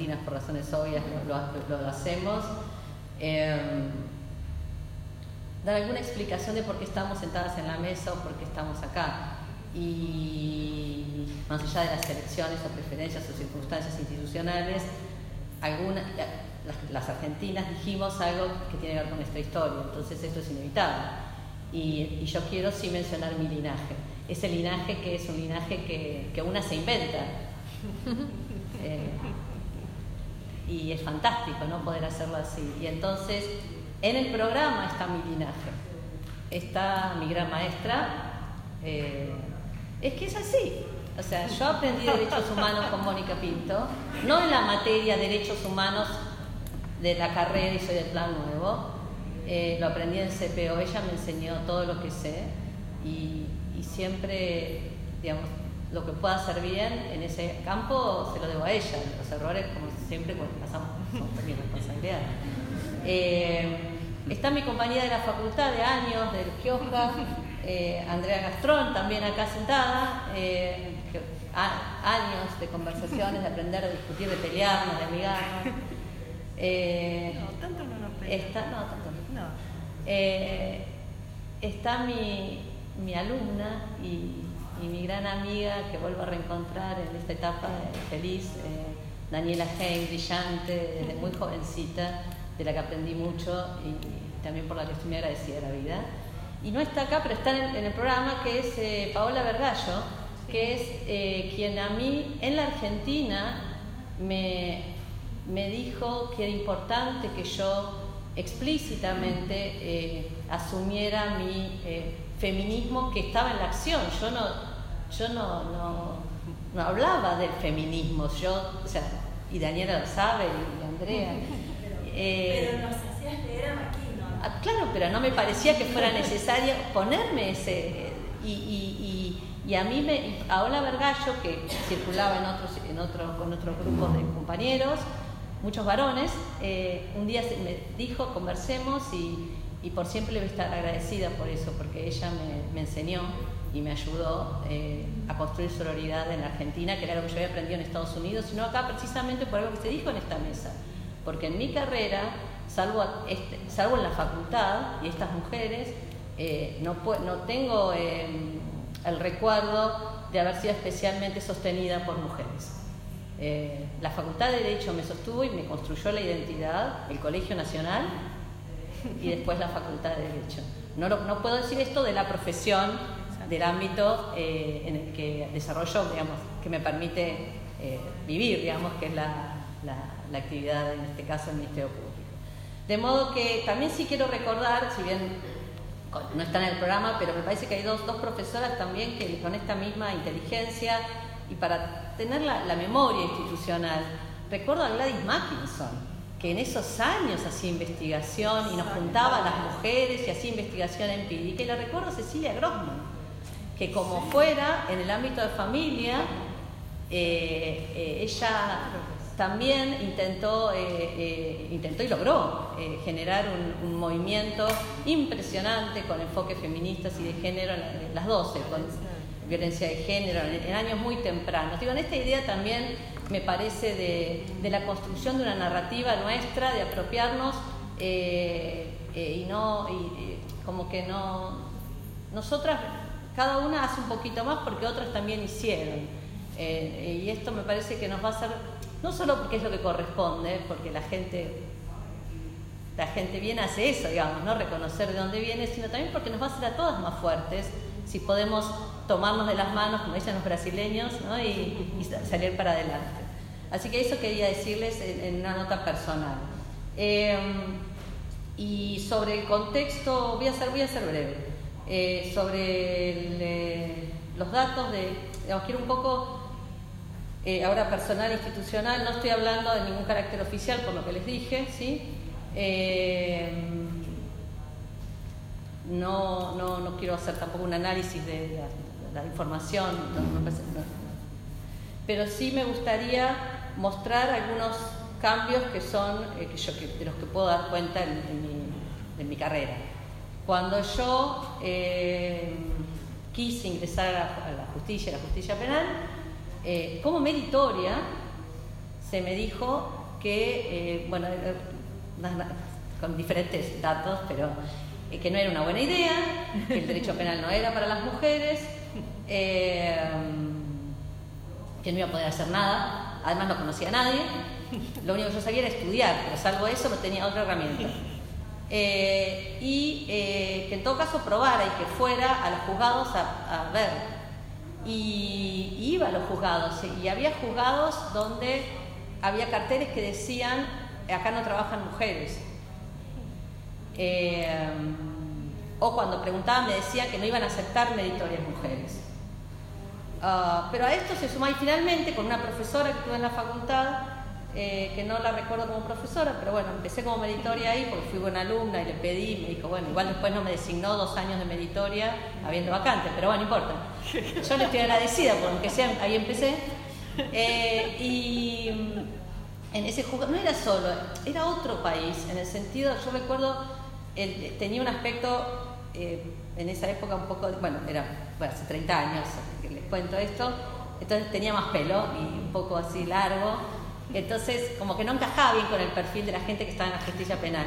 argentinas por razones obvias lo, lo, hacemos. Em, dar alguna explicación de por qué estamos sentadas en la mesa o por qué estamos acá. Y más allá de las elecciones o preferencias o circunstancias institucionales, algunas, las, las, argentinas dijimos algo que tiene que ver con nuestra historia, entonces esto es inevitable. Y, y yo quiero sí mencionar mi linaje, ese linaje que es un linaje que, que una se inventa. Eh, y es fantástico ¿no? poder hacerlo así. Y entonces en el programa está mi linaje, está mi gran maestra. Eh, es que es así. O sea, yo aprendí derechos humanos con Mónica Pinto, no en la materia derechos humanos de la carrera y soy del plan nuevo, eh, lo aprendí en CPO, ella me enseñó todo lo que sé y, y, siempre, digamos, lo que pueda hacer bien en ese campo se lo debo a ella. Los errores, como siempre, cuando pasamos, son mi responsabilidad. Eh, está mi compañía de la facultad de años, del Kiosca, eh, Andrea Gastrón, también acá sentada, eh, años de conversaciones, de aprender, de discutir, de pelearnos, de amigarnos. no, tanto no nos peleamos. Está, no, tanto no. está mi, mi alumna y, y, mi gran amiga que vuelvo a reencontrar en esta etapa feliz, Daniela Hein, brillante, desde muy jovencita de la que aprendí mucho y, también por la que estoy muy agradecida de la vida. Y no está acá, pero está en, el programa, que es eh, Paola Vergallo, que es eh, quien a mí en la Argentina me, me, dijo que era importante que yo explícitamente eh, asumiera mi feminismo que estaba en la acción. Yo no, yo no, no, no hablaba del feminismo, yo, o sea, y Daniela lo sabe, y Andrea. Eh, pero nos hacías leer a Maquino. Ah, claro, pero no me parecía que fuera necesario ponerme ese. Y, y, y, a mí, me, a Ola Vergallo, que circulaba en otros, en otros, con otros grupos de compañeros, muchos varones, eh, un día me dijo, conversemos y, y, por siempre le voy a estar agradecida por eso, porque ella me, me enseñó y me ayudó eh, a construir sororidad en Argentina, que era lo que yo había aprendido en Estados Unidos, sino acá precisamente por algo que se dijo en esta mesa porque en mi carrera, salvo, este, salvo en la facultad y estas mujeres, eh, no, no, tengo em, el recuerdo de haber sido especialmente sostenida por mujeres. Eh, la Facultad de Derecho me sostuvo y me construyó la identidad, el Colegio Nacional y después la Facultad de Derecho. No, no puedo decir esto de la profesión, del ámbito eh, en el que desarrollo, digamos, que me permite vivir, digamos, que es la, la, actividad, en este caso, del Ministerio Público. De modo que también sí quiero recordar, si bien no están en el programa, pero me parece que hay dos, dos profesoras también que con esta misma inteligencia y para tener la, la memoria institucional, recuerdo a Gladys Mackinson, que en esos años hacía investigación y nos juntaba a las mujeres y hacía investigación empírica. Y la recuerdo a Cecilia Grossman, que como fuera en el ámbito de familia, eh, eh, ella también intentó, eh, intentó y logró generar un, movimiento impresionante con enfoques feministas y de género, en las 12, con violencia de género, en, años muy tempranos. Digo, esta idea también me parece de, la construcción de una narrativa nuestra, de apropiarnos y no, como que no, nosotras, cada una hace un poquito más porque otras también hicieron. y esto me parece que nos va a hacer no solo porque es lo que corresponde, porque la gente, la gente bien hace eso, digamos, ¿no? Reconocer de dónde viene, sino también porque nos va a hacer a todas más fuertes si podemos tomarnos de las manos, como dicen los brasileños, ¿no? y, salir para adelante. Así que eso quería decirles en, una nota personal. Em, y sobre el contexto, voy a ser, voy a ser breve, eh, sobre eh, los datos de, digamos, quiero un poco eh, ahora personal institucional, no estoy hablando de ningún carácter oficial por lo que les dije, ¿sí? No, no, no, quiero hacer tampoco un análisis de la, información, pero sí me gustaría mostrar algunos cambios que son que yo, de los que puedo dar cuenta en, mi, carrera. Cuando yo quise ingresar a la, justicia, a la justicia penal, eh, como meritoria, se me dijo que, eh, bueno, eh, con diferentes datos, pero eh, que no era una buena idea, que el derecho penal no era para las mujeres, que no iba a poder hacer nada, además no conocía a nadie, lo único que yo sabía era estudiar, pero salvo eso no tenía otra herramienta. Y que en todo caso probara y que fuera a los juzgados a, ver. Y, iba a los juzgados, y había juzgados donde había carteles que decían, acá no trabajan mujeres. Eh, o cuando preguntaban me decían que no iban a aceptar meditorias mujeres. Ah, pero a esto se suma y finalmente con una profesora que tuve en la facultad, eh, que no la recuerdo como profesora, pero bueno, empecé como meditoria ahí porque fui buena alumna y le pedí, me dijo, bueno, igual después no me designó dos años de meditoria habiendo vacante, pero bueno, no importa. Yo le estoy agradecida porque sea, ahí empecé. Eh, y en ese no era solo, era otro país, en el sentido, yo recuerdo, tenía un aspecto eh, en esa época un poco, bueno, era hace 30 años que les cuento esto, entonces tenía más pelo y un poco así largo, entonces como que no encajaba bien con el perfil de la gente que estaba en la justicia penal.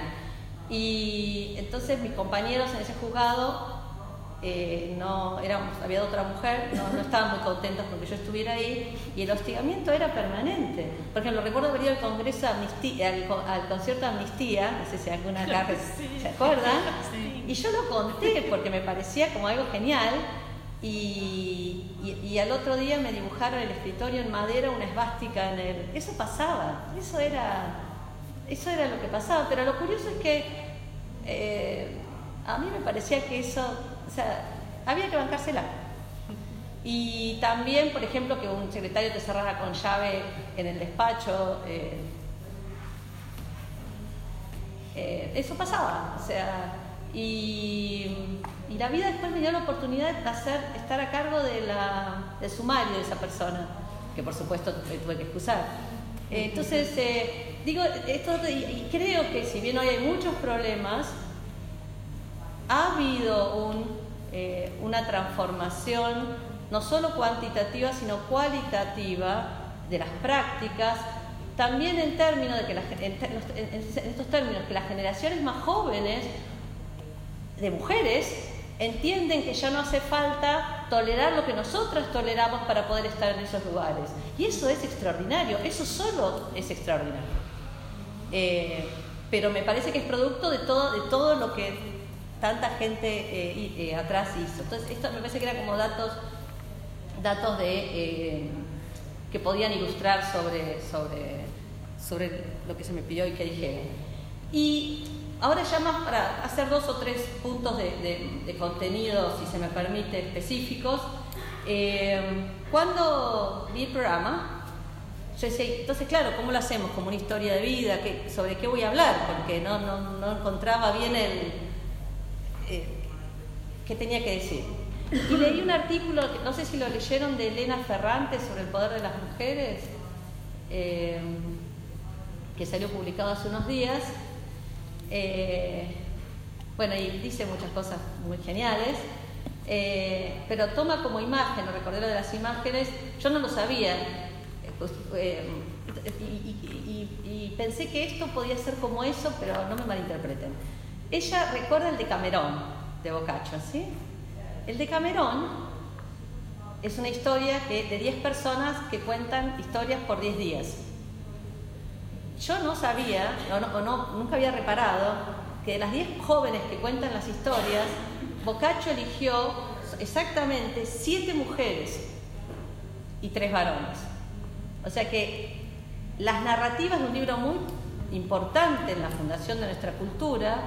Y entonces mis compañeros en ese juzgado eh, no había otra mujer, no, estaban muy contentos porque yo estuviera ahí y el hostigamiento era permanente. Por ejemplo, recuerdo haber ido al congreso amnistía, al, concierto de amnistía, no sé si alguna acá se acuerdan, y yo lo conté porque me parecía como algo genial. Y, al otro día me dibujaron el escritorio en madera una esvástica en el. Eso pasaba, eso era, eso era lo que pasaba. Pero lo curioso es que eh, a mí me parecía que eso o sea, había que bancársela. Y también, por ejemplo, que un secretario te cerrara con llave en el despacho. Eh, eh, eso pasaba. O sea, y, la vida después me dio la oportunidad de hacer, estar a cargo de la, del sumario de esa persona, que por supuesto tuve que excusar. entonces, eh, digo, esto, y creo que si bien hoy hay muchos problemas, ha habido eh, una transformación no solo cuantitativa, sino cualitativa de las prácticas, también en términos de que en, estos términos que las generaciones más jóvenes de mujeres entienden que ya no hace falta tolerar lo que nosotras toleramos para poder estar en esos lugares. Y eso es extraordinario, eso solo es extraordinario. Eh, pero me parece que es producto de todo, de todo lo que tanta gente eh, eh, atrás hizo. Entonces, esto me parece que eran como datos, datos de, que podían ilustrar sobre, sobre, sobre lo que se me pidió y que dije. Y ahora ya más para hacer dos o tres puntos de, contenido, si se me permite, específicos. cuando vi el programa, entonces claro, ¿cómo lo hacemos? Como una historia de vida, ¿sobre qué voy a hablar? Porque no encontraba bien el, eh, qué tenía que decir. Y leí un artículo, no sé si lo leyeron, de Elena Ferrante sobre el poder de las mujeres, eh, que salió publicado hace unos días. Eh, bueno, y dice muchas cosas muy geniales, pero toma como imagen, lo recordé lo de las imágenes, yo no lo sabía, pues, y pensé que esto podía ser como eso, pero no me malinterpreten. Ella recuerda el de Camerón, de Boccaccio, ¿sí? El de Camerón es una historia que, de 10 personas que cuentan historias por 10 días. Yo no sabía, o, no, nunca había reparado, que de las 10 jóvenes que cuentan las historias, Boccaccio eligió exactamente 7 mujeres y 3 varones. O sea que las narrativas de un libro muy importante en la fundación de nuestra cultura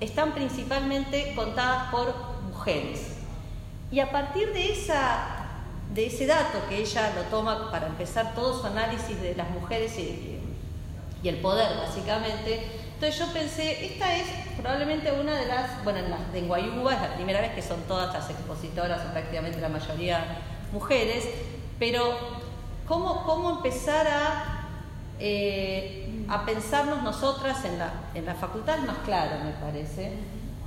están principalmente contadas por mujeres. Y a partir de, esa, de ese dato que ella lo toma para empezar todo su análisis de las mujeres y, el poder, básicamente, entonces yo pensé, esta es probablemente una de las, bueno, en, las, de Guayuba es la primera vez que son todas las expositoras, o prácticamente la mayoría mujeres, pero ¿cómo, cómo empezar a eh, a pensarnos nosotras en la, en la facultad es más claro, me parece,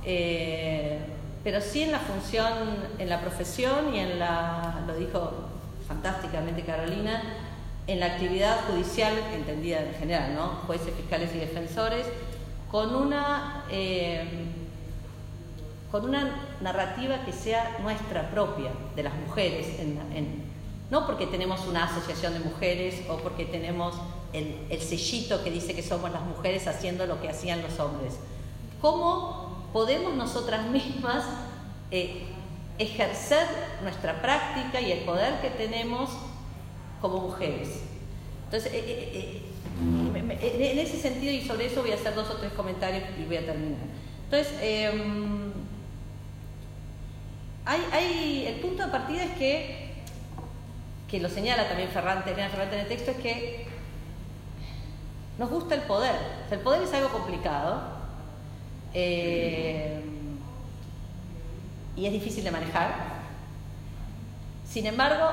eh, pero sí en la función, en la profesión y en la, lo dijo fantásticamente Carolina, en la actividad judicial, entendida en general, ¿no? jueces, fiscales y defensores, con una, eh, con una narrativa que sea nuestra propia, de las mujeres, no porque tenemos una asociación de mujeres o porque tenemos el, el, sellito que dice que somos las mujeres haciendo lo que hacían los hombres. ¿Cómo podemos nosotras mismas eh, ejercer nuestra práctica y el poder que tenemos como mujeres. Entonces, eh, eh, eh, en ese sentido y sobre eso voy a hacer dos o tres comentarios y voy a terminar. Entonces, em, hay, el punto de partida es que, que lo señala también Ferrante, Ferrante en el texto, es que nos gusta el poder. el poder es algo complicado y es difícil de manejar. Sin embargo,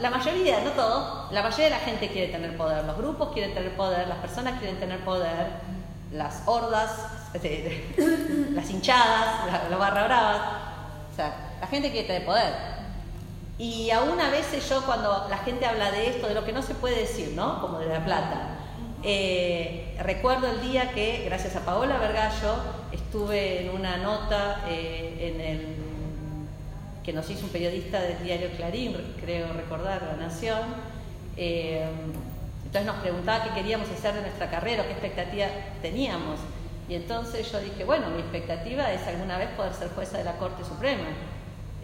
la mayoría, no todo, la mayoría de la gente quiere tener poder, los grupos quieren tener poder, las personas quieren tener poder, las hordas, las hinchadas, los barra bravas, o sea, la gente quiere tener poder. Y aún a veces yo cuando la gente habla de esto, de lo que no se puede decir, ¿no? Como de la plata, eh, recuerdo el día que, gracias a Paola Vergallo, estuve en una nota eh, en el que nos hizo un periodista del diario Clarín, creo recordar, La Nación. Eh, entonces nos preguntaba qué queríamos hacer de nuestra carrera, qué expectativa teníamos. Y entonces yo dije, bueno, mi expectativa es alguna vez poder ser jueza de la Corte Suprema.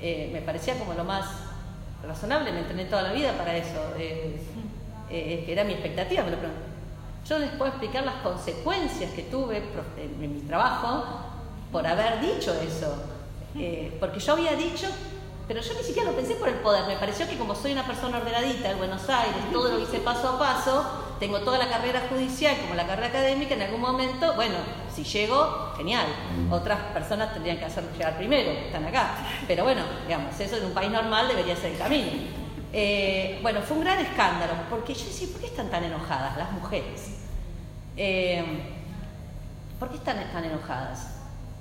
Eh, me parecía como lo más razonable, me entrené toda la vida para eso. Eh, era mi expectativa, me lo Yo les puedo explicar las consecuencias que tuve en mi trabajo por haber dicho eso. Porque yo había dicho pero yo ni siquiera lo pensé por el poder, me pareció que como soy una persona ordenadita en Buenos Aires, todo lo hice paso a paso, tengo toda la carrera judicial como la carrera académica, en algún momento, bueno, si llego, genial. Otras personas tendrían que hacerlo llegar primero, están acá. Pero bueno, digamos, eso en un país normal debería ser el camino. Eh, bueno, fue un gran escándalo, porque yo decía, ¿por qué están tan enojadas las mujeres? Eh, ¿Por qué están tan enojadas?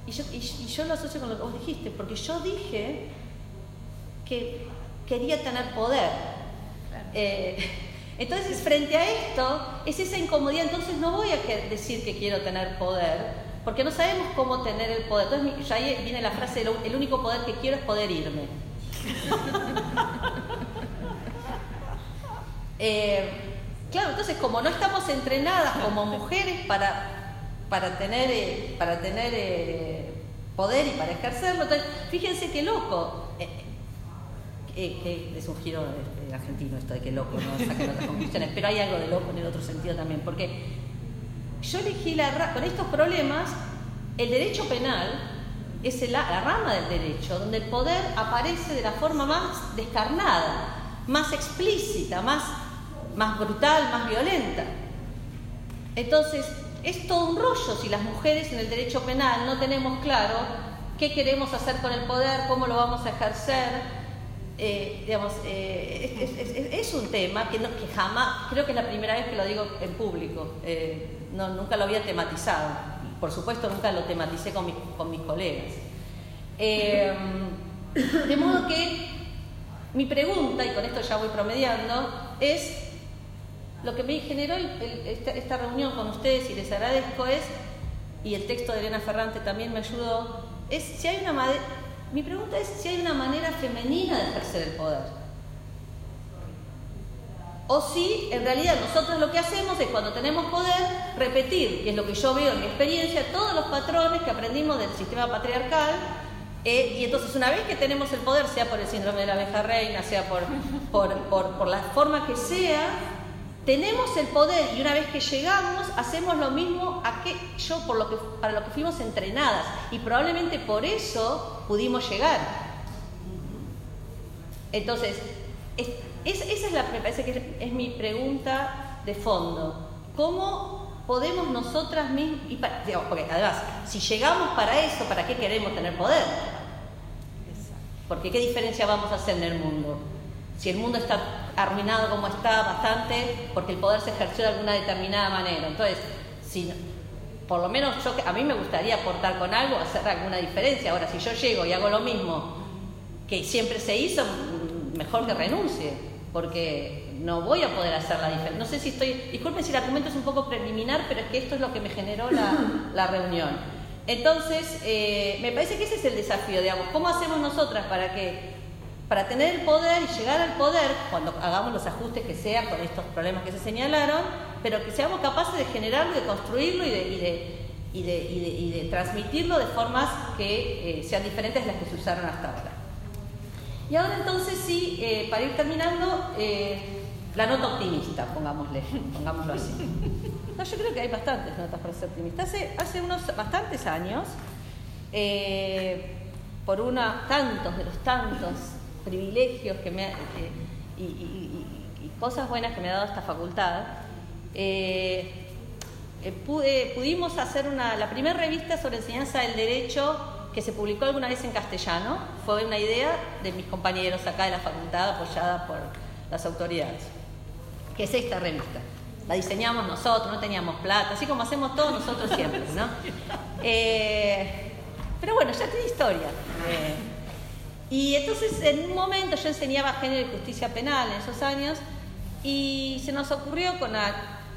Y yo, y yo lo asocio con lo que vos dijiste, porque yo dije que quería tener poder. Eh, entonces, frente a esto, es esa incomodidad. Entonces, no voy a decir que quiero tener poder, porque no sabemos cómo tener el poder. Entonces, ya ahí viene la frase: el único poder que quiero es poder irme. Eh, claro, entonces, como no estamos entrenadas como mujeres para, para tener, eh, para tener poder y para ejercerlo, fíjense qué loco. Eh, que es un giro argentino esto de que loco, no saquen otras conclusiones, pero hay algo de loco en el otro sentido también, porque yo elegí la con estos problemas, el derecho penal es la rama del derecho, donde el poder aparece de la forma más descarnada, más explícita, más, más brutal, más violenta. Entonces, es todo un rollo si las mujeres en el derecho penal no tenemos claro qué queremos hacer con el poder, cómo lo vamos a ejercer, eh, digamos, eh, es, un tema que, que, jamás, creo que es la primera vez que lo digo en público, eh, no, nunca lo había tematizado, por supuesto nunca lo tematicé con, con mis colegas. de modo que mi pregunta, y con esto ya voy promediando, es lo que me generó esta, reunión con ustedes y les agradezco es, y el texto de Elena Ferrante también me ayudó, es si hay una mi pregunta es si hay una manera femenina de ejercer el poder. O si en realidad nosotros lo que hacemos es cuando tenemos poder repetir, que es lo que yo veo en mi experiencia, todos los patrones que aprendimos del sistema patriarcal. Eh, y entonces una vez que tenemos el poder, sea por el síndrome de la abeja reina, sea por, por, por la forma que sea, tenemos el poder y una vez que llegamos hacemos lo mismo a que yo por lo que, para lo que fuimos entrenadas y probablemente por eso pudimos llegar. Entonces, esa es la, me parece que es, mi pregunta de fondo. ¿Cómo podemos nosotras mismas, y porque además, si llegamos para eso, ¿para qué queremos tener poder? Porque ¿qué diferencia vamos a hacer en el mundo? Si el mundo está arruinado como está bastante, porque el poder se ejerció de alguna determinada manera. Entonces, si, por lo menos yo, a mí me gustaría aportar con algo, hacer alguna diferencia. Ahora, si yo llego y hago lo mismo que siempre se hizo, mejor que renuncie. porque no voy a poder hacer la diferencia. No sé si estoy, disculpen si el argumento es un poco preliminar, pero es que esto es lo que me generó la, reunión. Entonces, eh, me parece que ese es el desafío, digamos, ¿cómo hacemos nosotras para que, para tener el poder y llegar al poder, cuando hagamos los ajustes que sea con estos problemas que se señalaron, pero que seamos capaces de generarlo, de construirlo y de, y de, transmitirlo de formas que eh, sean diferentes de las que se usaron hasta ahora? Y ahora entonces sí, eh, para ir terminando, eh, la nota optimista, pongámosle, pongámoslo así. No, yo creo que hay bastantes notas para ser optimista. Hace, unos bastantes años, por una, tantos de los tantos privilegios que me y, y, cosas buenas que me ha dado esta facultad, pudimos hacer una, la primera revista sobre enseñanza del derecho que se publicó alguna vez en castellano. Fue una idea de mis compañeros acá de la facultad, apoyada por las autoridades. Que es esta revista. La diseñamos nosotros, no teníamos plata, así como hacemos todos nosotros siempre, ¿no? Eh, pero bueno, ya tiene historia. Y entonces en un momento yo enseñaba género y justicia penal en esos años y se nos ocurrió con,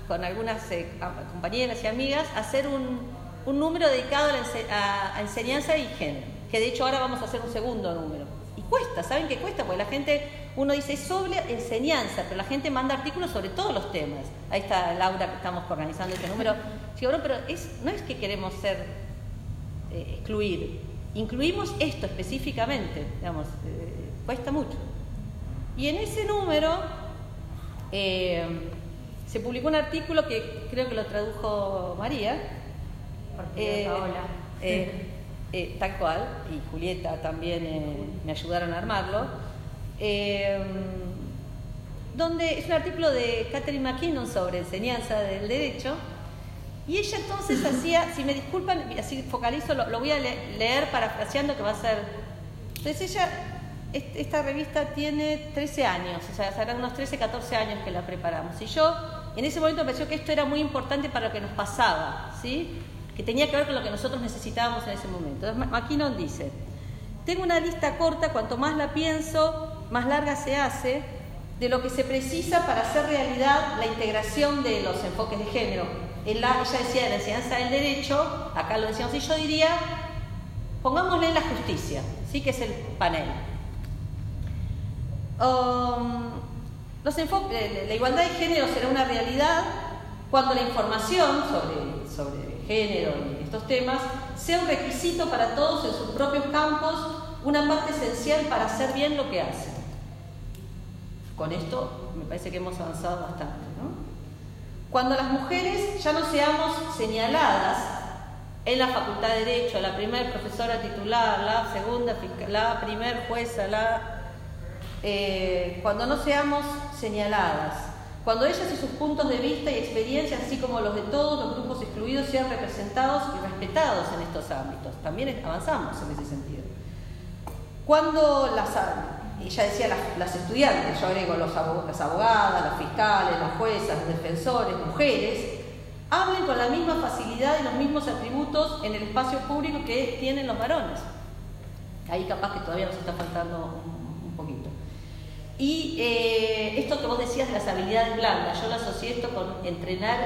con algunas eh, compañeras y amigas hacer un, un número dedicado a, enseñanza y género, que de hecho ahora vamos a hacer un segundo número. Y cuesta, ¿saben qué cuesta? Porque la gente, uno dice sobre enseñanza, pero la gente manda artículos sobre todos los temas. Ahí está Laura que estamos organizando este número. Sí, pero es, no es que queremos ser, eh, excluir, incluimos esto específicamente, digamos, eh, cuesta mucho. Y en ese número eh, se publicó un artículo que creo que lo tradujo María, eh, eh, eh, tal cual, y Julieta también me ayudaron a armarlo, donde es un artículo de Catherine McKinnon sobre enseñanza del derecho, y ella entonces hacía, si me disculpan, así focalizo, lo, voy a leer parafraseando que va a ser... Entonces ella, esta revista tiene 13 años, o sea, serán unos 13, 14 años que la preparamos. Y yo en ese momento me pareció que esto era muy importante para lo que nos pasaba, ¿sí? que tenía que ver con lo que nosotros necesitábamos en ese momento. Entonces, McKinnon dice, tengo una lista corta, cuanto más la pienso, más larga se hace, de lo que se precisa para hacer realidad la integración de los enfoques de género. Ella decía de la enseñanza del derecho, acá lo decíamos, y yo diría, pongámosle en la justicia, ¿sí? que es el panel. Um, enfoques, la igualdad de género será una realidad cuando la información sobre, sobre género y estos temas, sea un requisito para todos en sus propios campos, una parte esencial para hacer bien lo que hacen. Con esto me parece que hemos avanzado bastante. Cuando las mujeres ya no seamos señaladas en la Facultad de Derecho, la primera profesora titular, la segunda, la primera jueza, la, eh, cuando no seamos señaladas cuando ellas y sus puntos de vista y experiencias, así como los de todos los grupos excluidos, sean representados y respetados en estos ámbitos. También avanzamos en ese sentido. Cuando las, ella decía las, estudiantes, yo agrego los, las abogadas, las fiscales, las juezas, los defensores, mujeres, hablen con la misma facilidad y los mismos atributos en el espacio público que tienen los varones. Ahí capaz que todavía nos está faltando un poquito. Y eh, esto que vos decías de las habilidades blandas, yo lo asocié esto con entrenar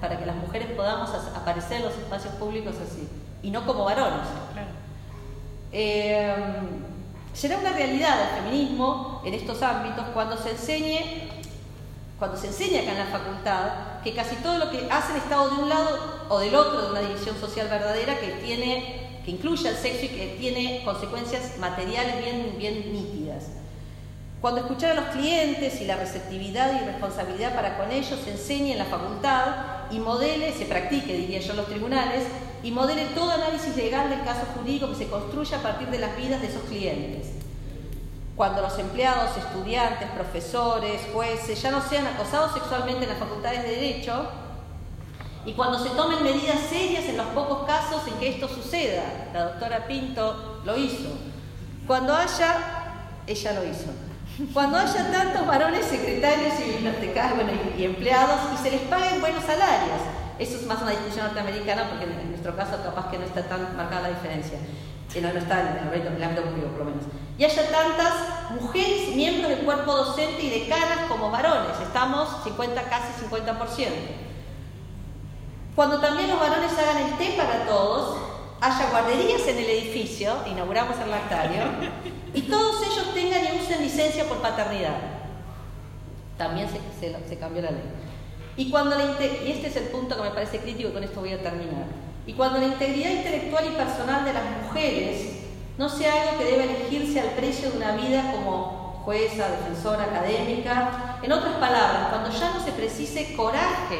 para que las mujeres podamos aparecer en los espacios públicos así, y no como varones. Eh, será una realidad el feminismo en estos ámbitos cuando se enseñe, cuando se enseña acá en la facultad, que casi todo lo que hace el Estado de un lado o del otro de una división social verdadera que tiene, que incluye al sexo y que tiene consecuencias materiales bien, bien nítidas. Cuando escuchar a los clientes y la receptividad y responsabilidad para con ellos se enseñe en la facultad y modele, se practique, diría yo, en los tribunales, y modele todo análisis legal del caso jurídico que se construya a partir de las vidas de esos clientes. Cuando los empleados, estudiantes, profesores, jueces ya no sean acosados sexualmente en las facultades de Derecho, y cuando se tomen medidas serias en los pocos casos en que esto suceda, la doctora Pinto lo hizo. Cuando haya, ella lo hizo cuando haya tantos varones secretarios y bibliotecarios y, empleados y se les paguen buenos salarios. Eso es más una discusión norteamericana porque en nuestro caso capaz que no está tan marcada la diferencia. no, no está en el ámbito público por lo menos, y haya tantas mujeres miembros del cuerpo docente y decanas como varones, estamos 50, casi 50%. Cuando también los varones hagan el té para todos, haya guarderías en el edificio, inauguramos el lactario, y todos ellos tengan y usen licencia por paternidad. También se, se, cambió la ley. Y, cuando la, y este es el punto que me parece crítico y con esto voy a terminar. Y cuando la integridad intelectual y personal de las mujeres no sea algo que debe elegirse al precio de una vida como jueza, defensora, académica, en otras palabras, cuando ya no se precise coraje,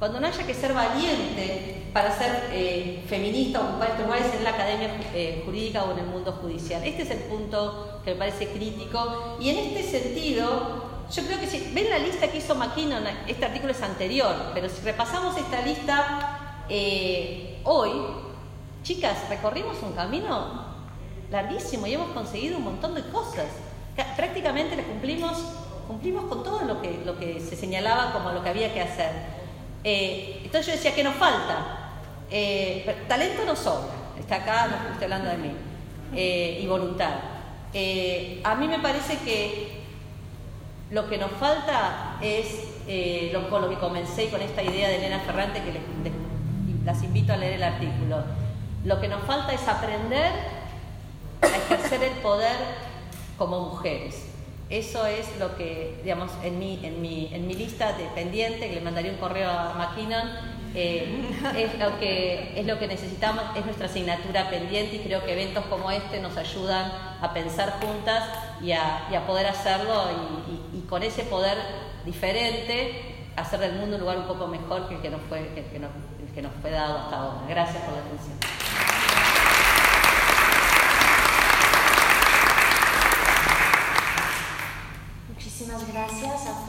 cuando no haya que ser valiente para ser eh, feminista ocupar estos lugares en la academia eh, jurídica o en el mundo judicial. Este es el punto que me parece crítico y en este sentido yo creo que si ven la lista que hizo McKinnon, este artículo es anterior, pero si repasamos esta lista eh, hoy, chicas, recorrimos un camino larguísimo y hemos conseguido un montón de cosas. Prácticamente le cumplimos, cumplimos con todo lo que, lo que se señalaba como lo que había que hacer. Eh, entonces yo decía, ¿qué nos falta? Eh, talento no sobra, está acá, no estoy hablando de mí, y voluntad. a mí me parece que lo que nos falta es, eh, lo, con lo que comencé con esta idea de Elena Ferrante, que las invito a leer el artículo, lo que nos falta es aprender a ejercer el poder como mujeres. Eso es lo que, digamos, en mi, en mi, en mi lista de pendiente, que le mandaría un correo a McKinnon, eh, es, lo que, es lo que necesitamos, es nuestra asignatura pendiente y creo que eventos como este nos ayudan a pensar juntas y a, poder hacerlo y, con ese poder diferente hacer del mundo un lugar un poco mejor que el que nos fue, que, que nos fue dado hasta ahora. Gracias por la atención.